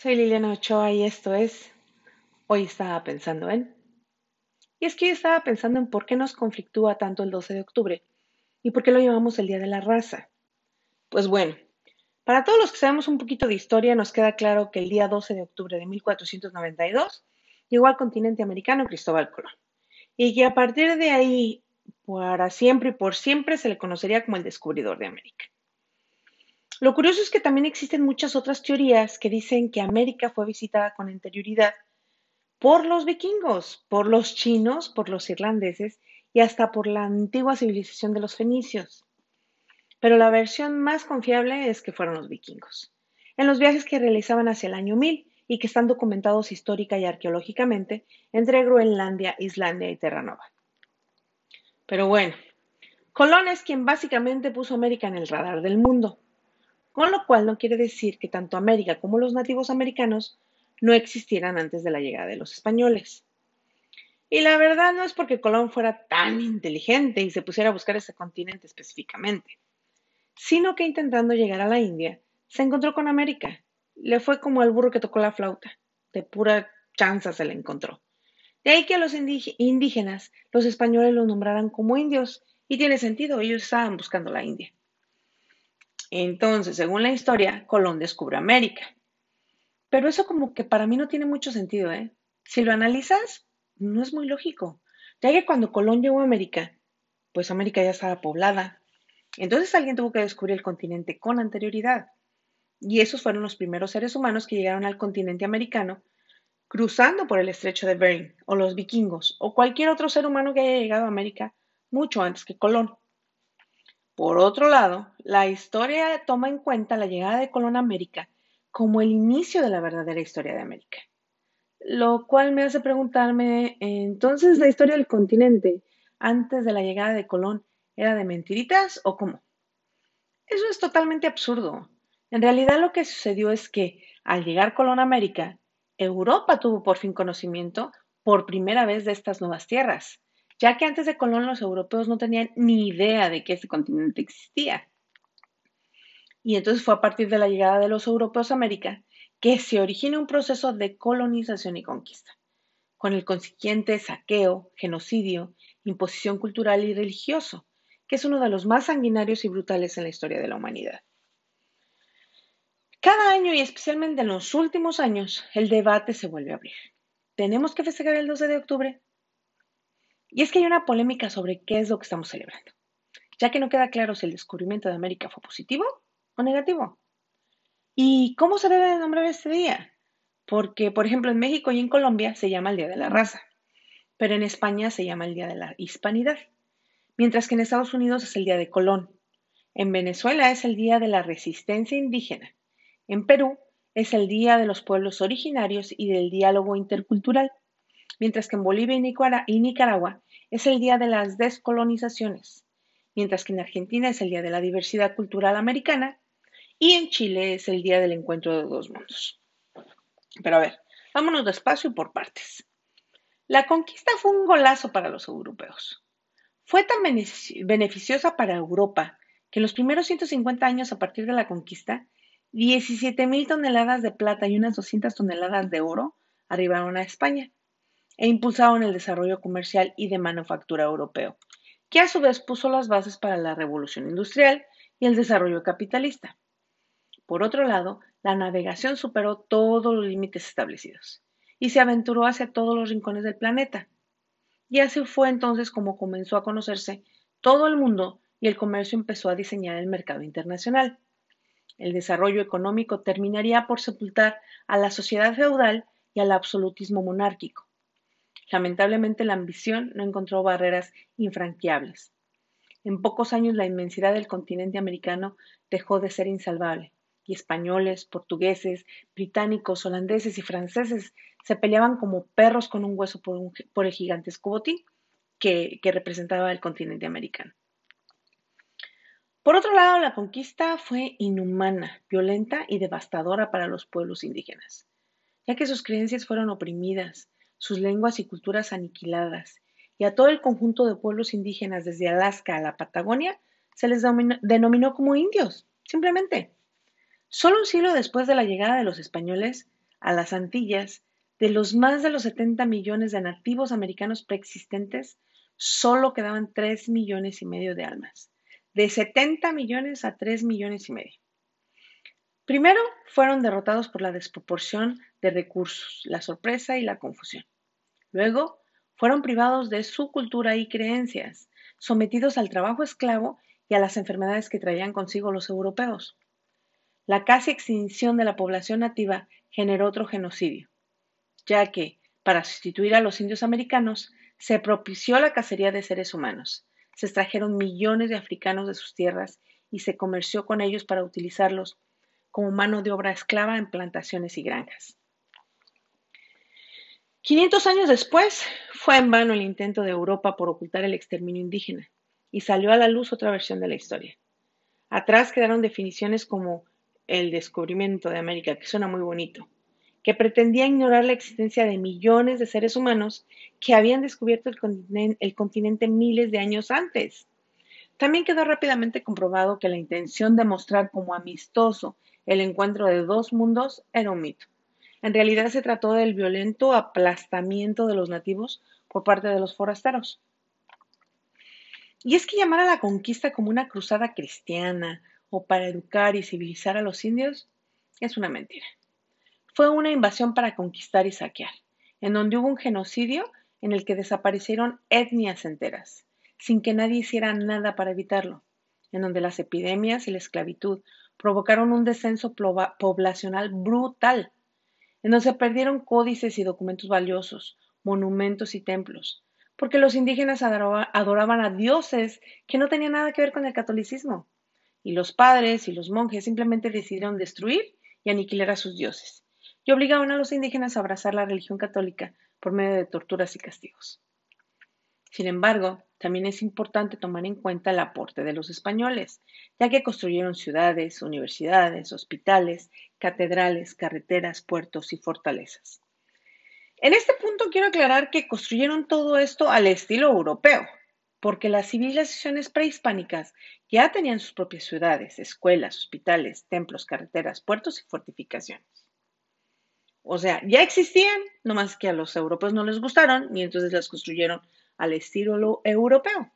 Soy Liliana Ochoa y esto es Hoy estaba pensando en. Y es que hoy estaba pensando en por qué nos conflictúa tanto el 12 de octubre y por qué lo llamamos el Día de la Raza. Pues bueno, para todos los que sabemos un poquito de historia nos queda claro que el día 12 de octubre de 1492 llegó al continente americano Cristóbal Colón y que a partir de ahí, para siempre y por siempre, se le conocería como el descubridor de América. Lo curioso es que también existen muchas otras teorías que dicen que América fue visitada con anterioridad por los vikingos, por los chinos, por los irlandeses y hasta por la antigua civilización de los fenicios. Pero la versión más confiable es que fueron los vikingos, en los viajes que realizaban hacia el año 1000 y que están documentados histórica y arqueológicamente entre Groenlandia, Islandia y Terranova. Pero bueno, Colón es quien básicamente puso América en el radar del mundo con lo cual no quiere decir que tanto América como los nativos americanos no existieran antes de la llegada de los españoles. Y la verdad no es porque Colón fuera tan inteligente y se pusiera a buscar ese continente específicamente, sino que intentando llegar a la India, se encontró con América. Le fue como al burro que tocó la flauta, de pura chanza se le encontró. De ahí que a los indígenas, los españoles los nombraran como indios, y tiene sentido, ellos estaban buscando la India. Entonces, según la historia, Colón descubre América. Pero eso como que para mí no tiene mucho sentido, ¿eh? Si lo analizas, no es muy lógico. Ya que cuando Colón llegó a América, pues América ya estaba poblada. Entonces alguien tuvo que descubrir el continente con anterioridad. Y esos fueron los primeros seres humanos que llegaron al continente americano cruzando por el estrecho de Bering, o los vikingos, o cualquier otro ser humano que haya llegado a América mucho antes que Colón. Por otro lado, la historia toma en cuenta la llegada de Colón a América como el inicio de la verdadera historia de América. Lo cual me hace preguntarme, entonces la historia del continente antes de la llegada de Colón era de mentiritas o cómo? Eso es totalmente absurdo. En realidad lo que sucedió es que al llegar Colón a América, Europa tuvo por fin conocimiento por primera vez de estas nuevas tierras ya que antes de Colón los europeos no tenían ni idea de que este continente existía. Y entonces fue a partir de la llegada de los europeos a América que se origina un proceso de colonización y conquista, con el consiguiente saqueo, genocidio, imposición cultural y religioso, que es uno de los más sanguinarios y brutales en la historia de la humanidad. Cada año y especialmente en los últimos años, el debate se vuelve a abrir. ¿Tenemos que festejar el 12 de octubre? Y es que hay una polémica sobre qué es lo que estamos celebrando, ya que no queda claro si el descubrimiento de América fue positivo o negativo. ¿Y cómo se debe de nombrar este día? Porque, por ejemplo, en México y en Colombia se llama el Día de la Raza, pero en España se llama el Día de la Hispanidad, mientras que en Estados Unidos es el Día de Colón. En Venezuela es el Día de la Resistencia Indígena. En Perú es el Día de los Pueblos Originarios y del Diálogo Intercultural mientras que en Bolivia y Nicaragua es el Día de las Descolonizaciones, mientras que en Argentina es el Día de la Diversidad Cultural Americana y en Chile es el Día del Encuentro de dos Mundos. Pero a ver, vámonos despacio y por partes. La conquista fue un golazo para los europeos. Fue tan beneficiosa para Europa que en los primeros 150 años a partir de la conquista, 17.000 toneladas de plata y unas 200 toneladas de oro arribaron a España e impulsaron el desarrollo comercial y de manufactura europeo, que a su vez puso las bases para la revolución industrial y el desarrollo capitalista. Por otro lado, la navegación superó todos los límites establecidos y se aventuró hacia todos los rincones del planeta. Y así fue entonces como comenzó a conocerse todo el mundo y el comercio empezó a diseñar el mercado internacional. El desarrollo económico terminaría por sepultar a la sociedad feudal y al absolutismo monárquico. Lamentablemente la ambición no encontró barreras infranqueables. En pocos años la inmensidad del continente americano dejó de ser insalvable, y españoles, portugueses, británicos, holandeses y franceses se peleaban como perros con un hueso por, el gigantesco botín que, representaba el continente americano. Por otro lado, la conquista fue inhumana, violenta y devastadora para los pueblos indígenas, ya que sus creencias fueron oprimidas, sus lenguas y culturas aniquiladas, y a todo el conjunto de pueblos indígenas desde Alaska a la Patagonia se les denominó como indios, simplemente. Solo un siglo después de la llegada de los españoles, a las Antillas, de los más de los 70 millones de nativos americanos preexistentes, solo quedaban 3 millones y medio de almas. De 70 millones a 3 millones y medio. Primero, fueron derrotados por la desproporción de recursos, la sorpresa y la confusión. Luego, fueron privados de su cultura y creencias, sometidos al trabajo esclavo y a las enfermedades que traían consigo los europeos. La casi extinción de la población nativa generó otro genocidio, ya que, para sustituir a los indios americanos, se propició la cacería de seres humanos. Se extrajeron millones de africanos de sus tierras y se comerció con ellos para utilizarlos como mano de obra esclava en plantaciones y granjas. 500 años después, fue en vano el intento de Europa por ocultar el exterminio indígena y salió a la luz otra versión de la historia. Atrás quedaron definiciones como el descubrimiento de América, que suena muy bonito, que pretendía ignorar la existencia de millones de seres humanos que habían descubierto el continente, el continente miles de años antes. También quedó rápidamente comprobado que la intención de mostrar como amistoso el encuentro de dos mundos era un mito. En realidad se trató del violento aplastamiento de los nativos por parte de los forasteros. Y es que llamar a la conquista como una cruzada cristiana o para educar y civilizar a los indios es una mentira. Fue una invasión para conquistar y saquear, en donde hubo un genocidio en el que desaparecieron etnias enteras, sin que nadie hiciera nada para evitarlo, en donde las epidemias y la esclavitud provocaron un descenso poblacional brutal, en donde se perdieron códices y documentos valiosos, monumentos y templos, porque los indígenas adoraban a dioses que no tenían nada que ver con el catolicismo, y los padres y los monjes simplemente decidieron destruir y aniquilar a sus dioses, y obligaban a los indígenas a abrazar la religión católica por medio de torturas y castigos. Sin embargo, también es importante tomar en cuenta el aporte de los españoles, ya que construyeron ciudades, universidades, hospitales, catedrales, carreteras, puertos y fortalezas. En este punto quiero aclarar que construyeron todo esto al estilo europeo, porque las civilizaciones prehispánicas ya tenían sus propias ciudades, escuelas, hospitales, templos, carreteras, puertos y fortificaciones. O sea, ya existían, nomás que a los europeos no les gustaron y entonces las construyeron al estilo europeo.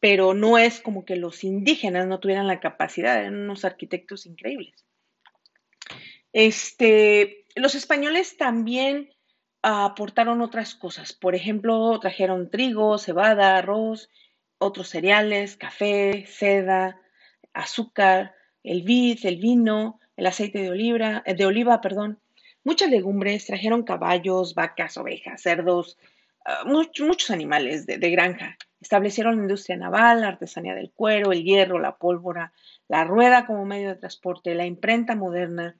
Pero no es como que los indígenas no tuvieran la capacidad, eran unos arquitectos increíbles. Este, los españoles también aportaron otras cosas. Por ejemplo, trajeron trigo, cebada, arroz, otros cereales, café, seda, azúcar, el vid, el vino, el aceite de oliva, de oliva, perdón, muchas legumbres, trajeron caballos, vacas, ovejas, cerdos, ah, muchos animales de, granja. Establecieron la industria naval, la artesanía del cuero, el hierro, la pólvora, la rueda como medio de transporte, la imprenta moderna,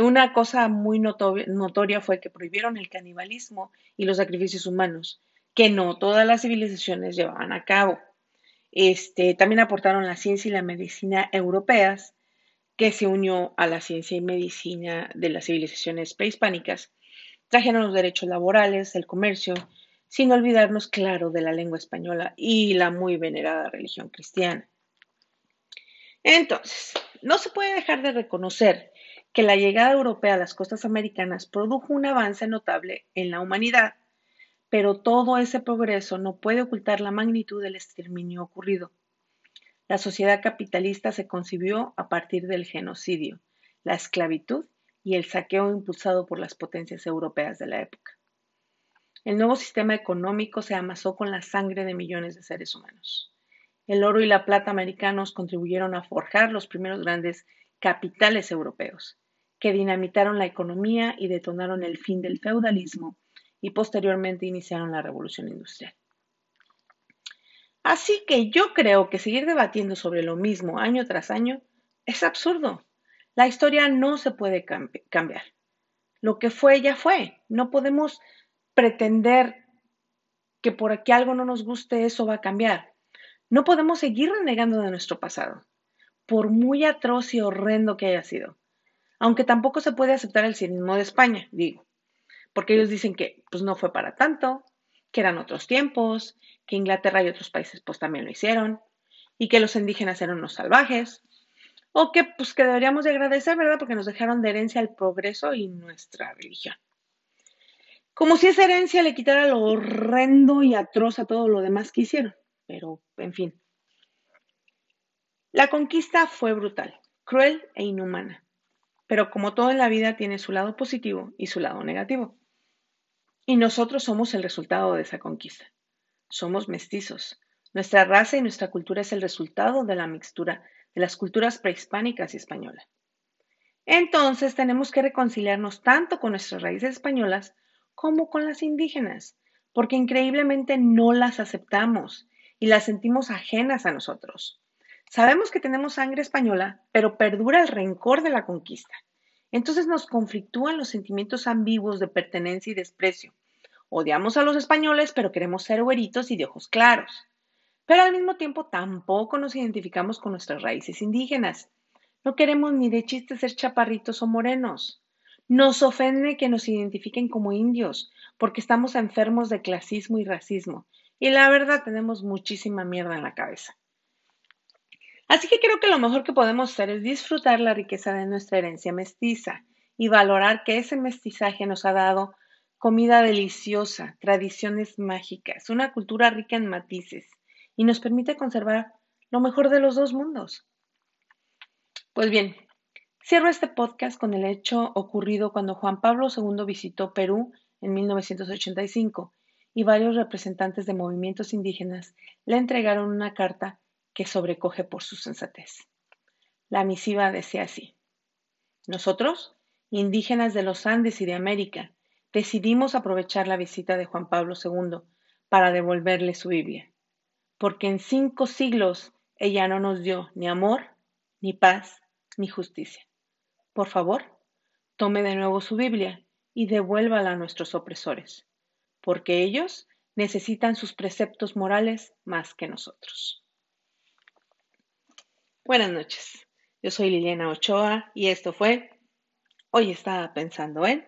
una cosa muy notoria fue que prohibieron el canibalismo y los sacrificios humanos, que no todas las civilizaciones llevaban a cabo. Este, también aportaron la ciencia y la medicina europeas, que se unió a la ciencia y medicina de las civilizaciones prehispánicas. Trajeron los derechos laborales, el comercio, sin olvidarnos, claro, de la lengua española y la muy venerada religión cristiana. Entonces, no se puede dejar de reconocer que la llegada europea a las costas americanas produjo un avance notable en la humanidad, pero todo ese progreso no puede ocultar la magnitud del exterminio ocurrido. La sociedad capitalista se concibió a partir del genocidio, la esclavitud y el saqueo impulsado por las potencias europeas de la época. El nuevo sistema económico se amasó con la sangre de millones de seres humanos. El oro y la plata americanos contribuyeron a forjar los primeros grandes capitales europeos, que dinamitaron la economía y detonaron el fin del feudalismo y posteriormente iniciaron la revolución industrial. Así que yo creo que seguir debatiendo sobre lo mismo año tras año es absurdo. La historia no se puede cambiar. Lo que fue ya fue. No podemos pretender que por aquí algo no nos guste eso va a cambiar. No podemos seguir renegando de nuestro pasado por muy atroz y horrendo que haya sido. Aunque tampoco se puede aceptar el cinismo de España, digo, porque ellos dicen que pues no fue para tanto, que eran otros tiempos, que Inglaterra y otros países pues también lo hicieron, y que los indígenas eran unos salvajes. O que pues que deberíamos de agradecer, ¿verdad? Porque nos dejaron de herencia el progreso y nuestra religión. Como si esa herencia le quitara lo horrendo y atroz a todo lo demás que hicieron. Pero, en fin. La conquista fue brutal, cruel e inhumana. Pero como todo en la vida tiene su lado positivo y su lado negativo. Y nosotros somos el resultado de esa conquista. Somos mestizos. Nuestra raza y nuestra cultura es el resultado de la mixtura de las culturas prehispánicas y españolas. Entonces tenemos que reconciliarnos tanto con nuestras raíces españolas como con las indígenas, porque increíblemente no las aceptamos y las sentimos ajenas a nosotros. Sabemos que tenemos sangre española, pero perdura el rencor de la conquista. Entonces nos conflictúan los sentimientos ambiguos de pertenencia y desprecio. Odiamos a los españoles, pero queremos ser güeritos y de ojos claros. Pero al mismo tiempo tampoco nos identificamos con nuestras raíces indígenas. No queremos ni de chiste ser chaparritos o morenos. Nos ofende que nos identifiquen como indios, porque estamos enfermos de clasismo y racismo. Y la verdad tenemos muchísima mierda en la cabeza. Así que creo que lo mejor que podemos hacer es disfrutar la riqueza de nuestra herencia mestiza y valorar que ese mestizaje nos ha dado comida deliciosa, tradiciones mágicas, una cultura rica en matices, y nos permite conservar lo mejor de los dos mundos. Pues bien, cierro este podcast con el hecho ocurrido cuando Juan Pablo II visitó Perú en 1985 y varios representantes de movimientos indígenas le entregaron una carta que sobrecoge por su sensatez. La misiva decía así, nosotros, indígenas de los Andes y de América, decidimos aprovechar la visita de Juan Pablo II para devolverle su Biblia porque en cinco siglos ella no nos dio ni amor, ni paz, ni justicia. Por favor, tome de nuevo su Biblia y devuélvala a nuestros opresores, porque ellos necesitan sus preceptos morales más que nosotros. Buenas noches, yo soy Liliana Ochoa y esto fue Hoy estaba pensando en...